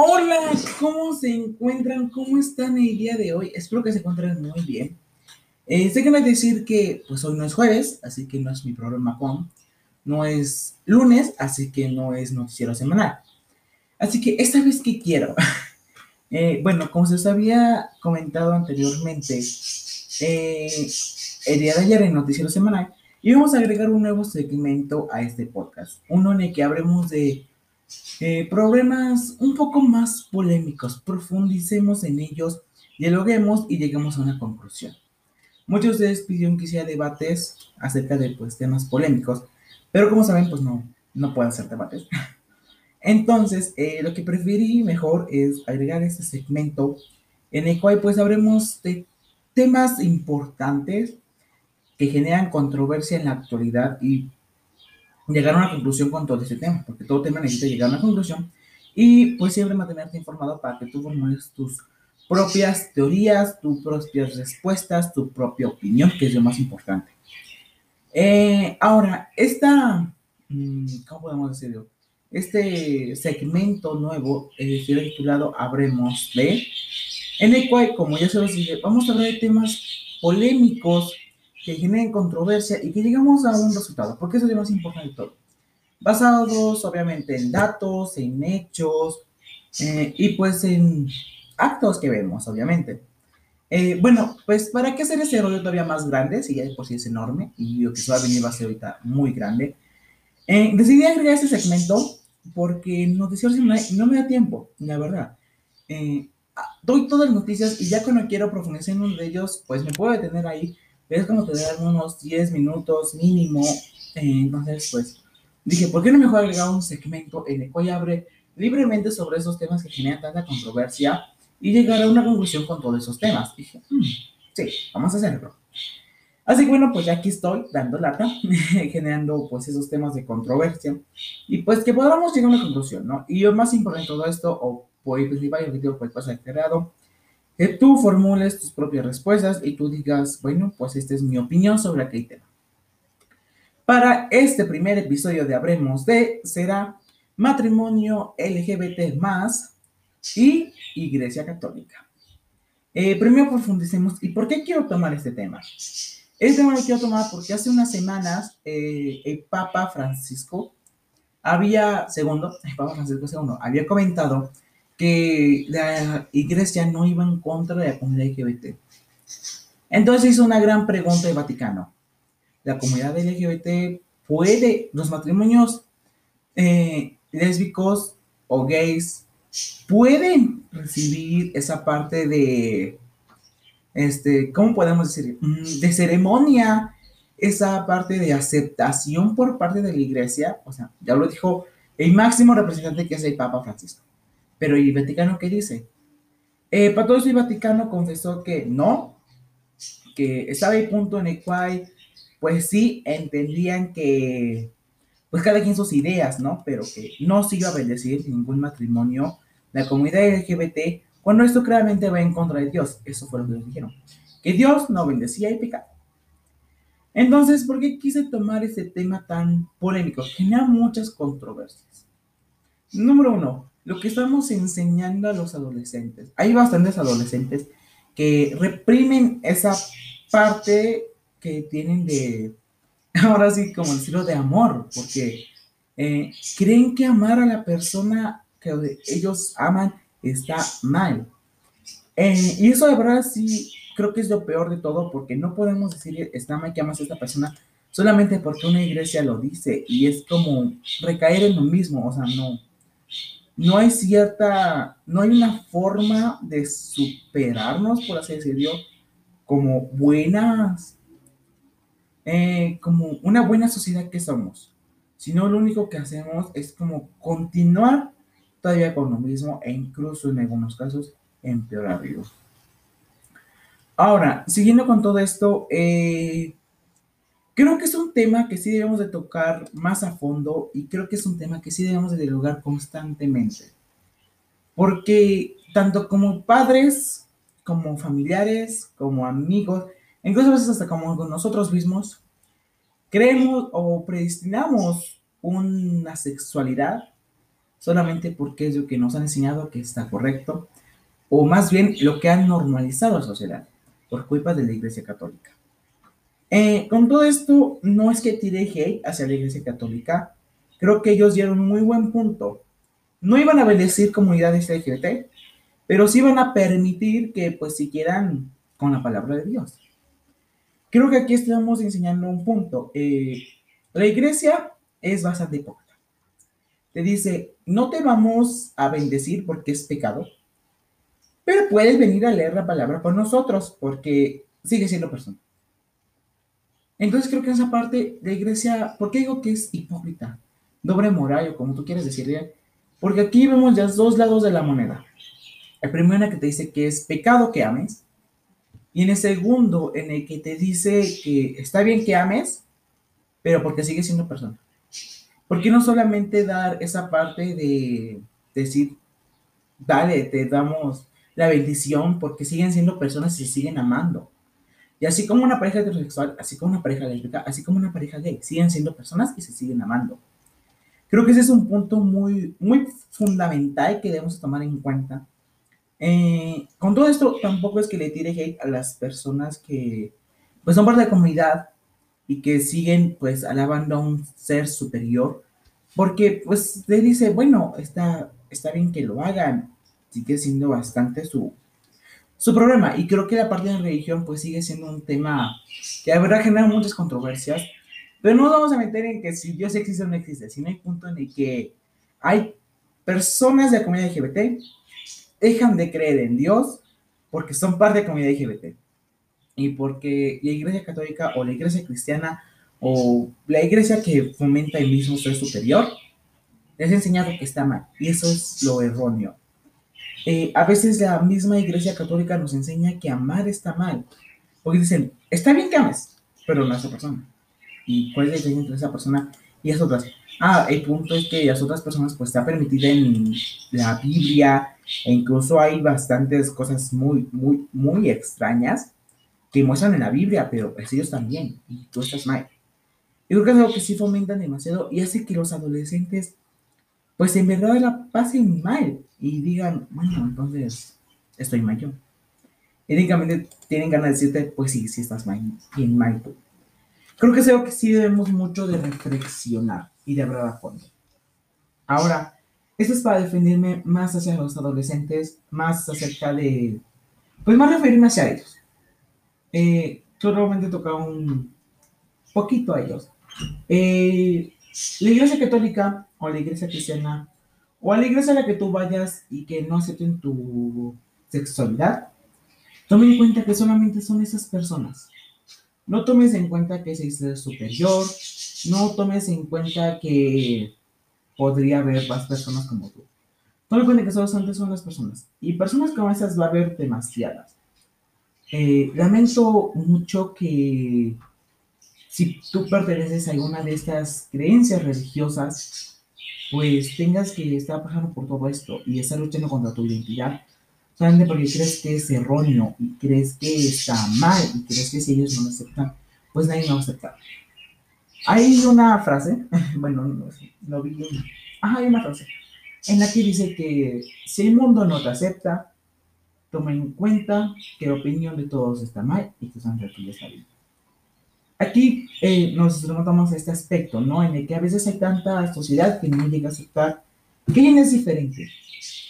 Hola, ¿cómo se encuentran? ¿Cómo están el día de hoy? Espero que se encuentren muy bien. Eh, sé que me decir que pues hoy no es jueves, así que no es mi problema con. No es lunes, así que no es noticiero semanal. Así que esta vez que quiero. Eh, bueno, como se os había comentado anteriormente, eh, el día de ayer en Noticiero Semanal, íbamos a agregar un nuevo segmento a este podcast. Uno en el que hablemos de eh, problemas un poco más polémicos, profundicemos en ellos, dialoguemos y lleguemos a una conclusión. Muchos de ustedes pidieron que hiciera debates acerca de pues, temas polémicos, pero como saben, pues no, no pueden ser debates. Entonces, eh, lo que preferí mejor es agregar este segmento en el cual pues habremos de temas importantes que generan controversia en la actualidad y llegar a una conclusión con todo este tema, porque todo tema necesita llegar a una conclusión y pues siempre mantenerte informado para que tú formules tus propias teorías, tus propias respuestas, tu propia opinión, que es lo más importante. Eh, ahora, esta, mm, ¿cómo podemos decirlo? Este segmento nuevo eh, será titulado Habremos de, en el cual, como ya se los dije, vamos a hablar de temas polémicos que generen controversia y que llegamos a un resultado, porque eso es lo más importante de todo. Basados, obviamente, en datos, en hechos eh, y pues en actos que vemos, obviamente. Eh, bueno, pues para qué hacer ese rollo todavía más grande, si ya de por sí es enorme y lo que se va a venir va a ser ahorita muy grande. Eh, decidí agregar este segmento porque noticias no me da tiempo, la verdad. Eh, doy todas las noticias y ya cuando quiero profundizar en uno de ellos, pues me puedo detener ahí. Es como tener unos 10 minutos mínimo. Eh, entonces, pues dije, ¿por qué no mejor agregar un segmento en el cual abre libremente sobre esos temas que generan tanta controversia y llegar a una conclusión con todos esos temas? Dije, mm, sí, vamos a hacerlo. Así que bueno, pues ya aquí estoy dando lata, generando pues esos temas de controversia y pues que podamos llegar a una conclusión, ¿no? Y lo más importante todo esto, o por el principal objetivo pues pasa creado, que tú formules tus propias respuestas y tú digas, bueno, pues esta es mi opinión sobre aquel tema. Para este primer episodio de Habremos de será matrimonio LGBT más y Iglesia Católica. Eh, primero profundicemos, ¿y por qué quiero tomar este tema? Este tema lo quiero tomar porque hace unas semanas eh, el Papa Francisco había, segundo, el Papa Francisco II, había comentado que la iglesia no iba en contra de la comunidad LGBT. Entonces hizo una gran pregunta de Vaticano. ¿La comunidad LGBT puede, los matrimonios eh, lésbicos o gays, pueden recibir esa parte de este, ¿cómo podemos decir? Mm, de ceremonia, esa parte de aceptación por parte de la iglesia, o sea, ya lo dijo el máximo representante que es el Papa Francisco. Pero ¿y el Vaticano qué dice? Eh, para todo eso el Vaticano confesó que no, que estaba el punto en el cual, pues sí, entendían que, pues cada quien sus ideas, ¿no? Pero que no se iba a bendecir ningún matrimonio la comunidad LGBT bueno, esto claramente va en contra de Dios. Eso fue lo que dijeron. Que Dios no bendecía el pecado. Entonces, ¿por qué quise tomar este tema tan polémico? Genera muchas controversias. Número uno, lo que estamos enseñando a los adolescentes. Hay bastantes adolescentes que reprimen esa parte que tienen de, ahora sí, como decirlo, de amor, porque eh, creen que amar a la persona que ellos aman está mal. Eh, y eso de verdad sí creo que es lo peor de todo porque no podemos decir está mal que amas a esta persona solamente porque una iglesia lo dice y es como recaer en lo mismo, o sea, no, no hay cierta, no hay una forma de superarnos, por así decirlo, como buenas, eh, como una buena sociedad que somos, sino lo único que hacemos es como continuar todavía con lo mismo e incluso en algunos casos empeorarlo. Ahora, siguiendo con todo esto, eh, creo que es un tema que sí debemos de tocar más a fondo y creo que es un tema que sí debemos de dialogar constantemente. Porque tanto como padres, como familiares, como amigos, incluso a veces hasta como con nosotros mismos, creemos o predestinamos una sexualidad solamente porque es lo que nos han enseñado que está correcto, o más bien lo que han normalizado la sociedad, por culpa de la Iglesia Católica. Eh, con todo esto, no es que tire hate hacia la Iglesia Católica, creo que ellos dieron un muy buen punto. No iban a bendecir comunidades LGBT, pero sí iban a permitir que pues siguieran con la palabra de Dios. Creo que aquí estamos enseñando un punto. Eh, la iglesia es bastante hipócrita. Te dice, no te vamos a bendecir porque es pecado, pero puedes venir a leer la palabra con nosotros porque sigue siendo persona. Entonces creo que esa parte de iglesia, ¿por qué digo que es hipócrita? Doble moral como tú quieres decirle. Porque aquí vemos ya dos lados de la moneda. El primero que te dice que es pecado que ames. Y en el segundo, en el que te dice que está bien que ames, pero porque sigue siendo persona. ¿Por qué no solamente dar esa parte de decir, dale, te damos la bendición porque siguen siendo personas y siguen amando? Y así como una pareja heterosexual, así como una pareja lésbica, así como una pareja gay, siguen siendo personas y se siguen amando. Creo que ese es un punto muy, muy fundamental que debemos tomar en cuenta. Eh, con todo esto, tampoco es que le tire hate a las personas que pues son parte de la comunidad y que siguen pues alabando a un ser superior, porque pues le dice, bueno, está, está bien que lo hagan, sigue siendo bastante su, su problema. Y creo que la parte de la religión pues sigue siendo un tema que la verdad genera muchas controversias, pero no nos vamos a meter en que si Dios existe o no existe, sino hay punto en el que hay personas de la comunidad LGBT dejan de creer en Dios porque son parte de la comunidad LGBT. Y porque la iglesia católica o la iglesia cristiana o la iglesia que fomenta el mismo ser superior les ha enseñado que está mal. Y eso es lo erróneo. Eh, a veces la misma iglesia católica nos enseña que amar está mal. Porque dicen, está bien que ames, pero no a esa persona. ¿Y cuál es la diferencia entre esa persona y las otras? Ah, el punto es que las otras personas pues está permitida en la Biblia e incluso hay bastantes cosas muy, muy, muy extrañas que muestran en la Biblia, pero pues ellos también, y tú estás mal. Yo creo que es algo que sí fomentan demasiado y hace que los adolescentes pues en verdad la pasen mal y digan, bueno, entonces estoy mal yo. Éticamente tienen ganas de decirte, pues sí, sí estás mal, bien mal tú. Creo que es algo que sí debemos mucho de reflexionar y de hablar a fondo. Ahora, esto es para defenderme más hacia los adolescentes, más acerca de, pues más referirme hacia ellos. Eh, yo realmente toca un poquito a ellos. Eh, la iglesia católica o la iglesia cristiana o a la iglesia a la que tú vayas y que no acepten tu sexualidad, tomen en cuenta que solamente son esas personas. No tomes en cuenta que es superior, no tomes en cuenta que podría haber más personas como tú. Tome en cuenta que solamente son las personas. Y personas como esas va a haber demasiadas. Eh, lamento mucho que si tú perteneces a alguna de estas creencias religiosas, pues tengas que estar pasando por todo esto y estar luchando contra tu identidad, solamente porque crees que es erróneo y crees que está mal y crees que si ellos no lo aceptan, pues nadie lo va a aceptar. Hay una frase, bueno, no, sé, no vi, hay una frase en la que dice que si el mundo no te acepta, toma en cuenta que la opinión de todos está mal y que son está bien. Aquí eh, nos remontamos a este aspecto, ¿no? En el que a veces hay tanta sociedad que no llega a aceptar que alguien es diferente.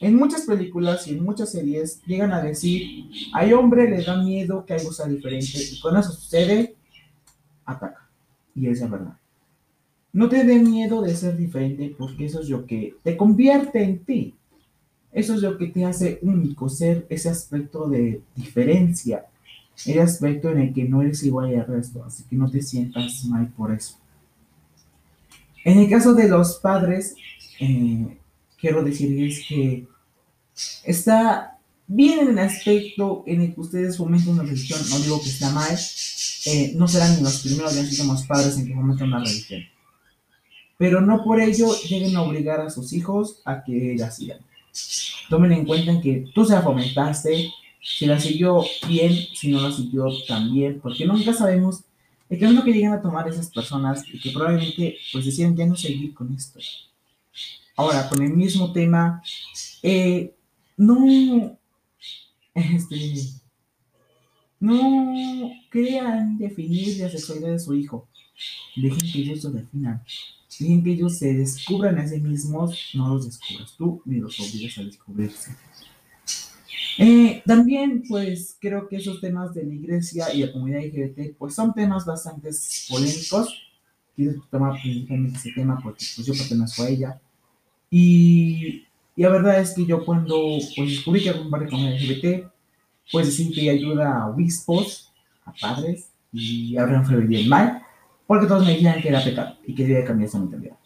En muchas películas y en muchas series llegan a decir, al hombre le da miedo que algo sea diferente y cuando eso sucede, ataca. Y es la verdad. No te dé miedo de ser diferente porque eso es lo que te convierte en ti. Eso es lo que te hace único, ser ese aspecto de diferencia, el aspecto en el que no eres igual al resto, así que no te sientas mal por eso. En el caso de los padres, eh, quiero decirles que está bien en el aspecto en el que ustedes fomentan una religión, no digo que está mal, eh, no serán ni los primeros ni los padres en que fomentan una religión. Pero no por ello a obligar a sus hijos a que la sigan. Tomen en cuenta que tú se la fomentaste, si la siguió bien, si no la siguió también, porque nunca sabemos el camino que llegan a tomar esas personas y que probablemente pues deciden ya no seguir con esto. ahora con el mismo tema, eh, no, este, no crean definir la sexualidad de su hijo. Dejen que ellos lo definan. Dejen que ellos se descubran a sí mismos. No los descubras tú, ni los obligas a descubrirse. Eh, también, pues, creo que esos temas de la iglesia y la comunidad LGBT, pues, son temas bastante polémicos. Quiero tomar principalmente ese tema porque, pues, yo pertenezco a ella. Y, y la verdad es que yo cuando, pues, descubrí que algún barrio con LGBT, pues, decir que ayuda a obispos, a padres, y a un bien mal, porque todos me decían que era pecado y que debía cambiar esa mentalidad.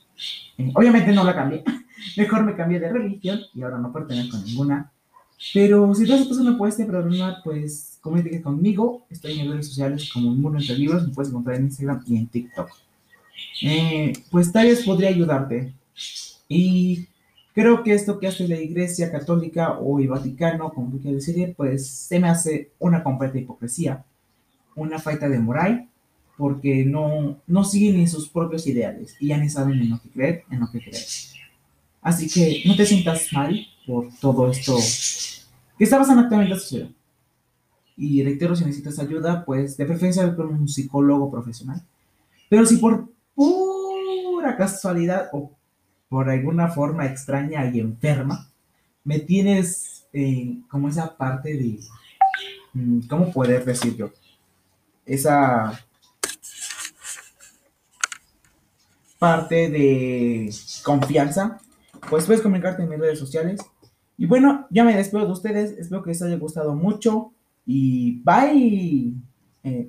Eh, obviamente no la cambié, mejor me cambié de religión y ahora no pertenezco a ninguna pero si todas esas me puede este problema, pues comuníquete conmigo. Estoy en redes sociales como el Mundo Entre Libros. Me puedes encontrar en Instagram y en TikTok. Eh, pues tal vez podría ayudarte. Y creo que esto que hace la Iglesia Católica o el Vaticano, como tú quieras decir, pues se me hace una completa hipocresía, una falta de moral, porque no, no siguen ni sus propios ideales y ya ni saben en lo que creer, en lo que creer. Así que no te sientas mal por todo esto que está pasando actualmente en la sociedad. Y reitero, si necesitas ayuda, pues de preferencia con un psicólogo profesional. Pero si por pura casualidad o por alguna forma extraña y enferma, me tienes eh, como esa parte de, mm, ¿cómo poder decir yo? Esa parte de confianza pues puedes comunicarte en mis redes sociales. Y bueno, ya me despido de ustedes. Espero que les haya gustado mucho. Y bye. Eh,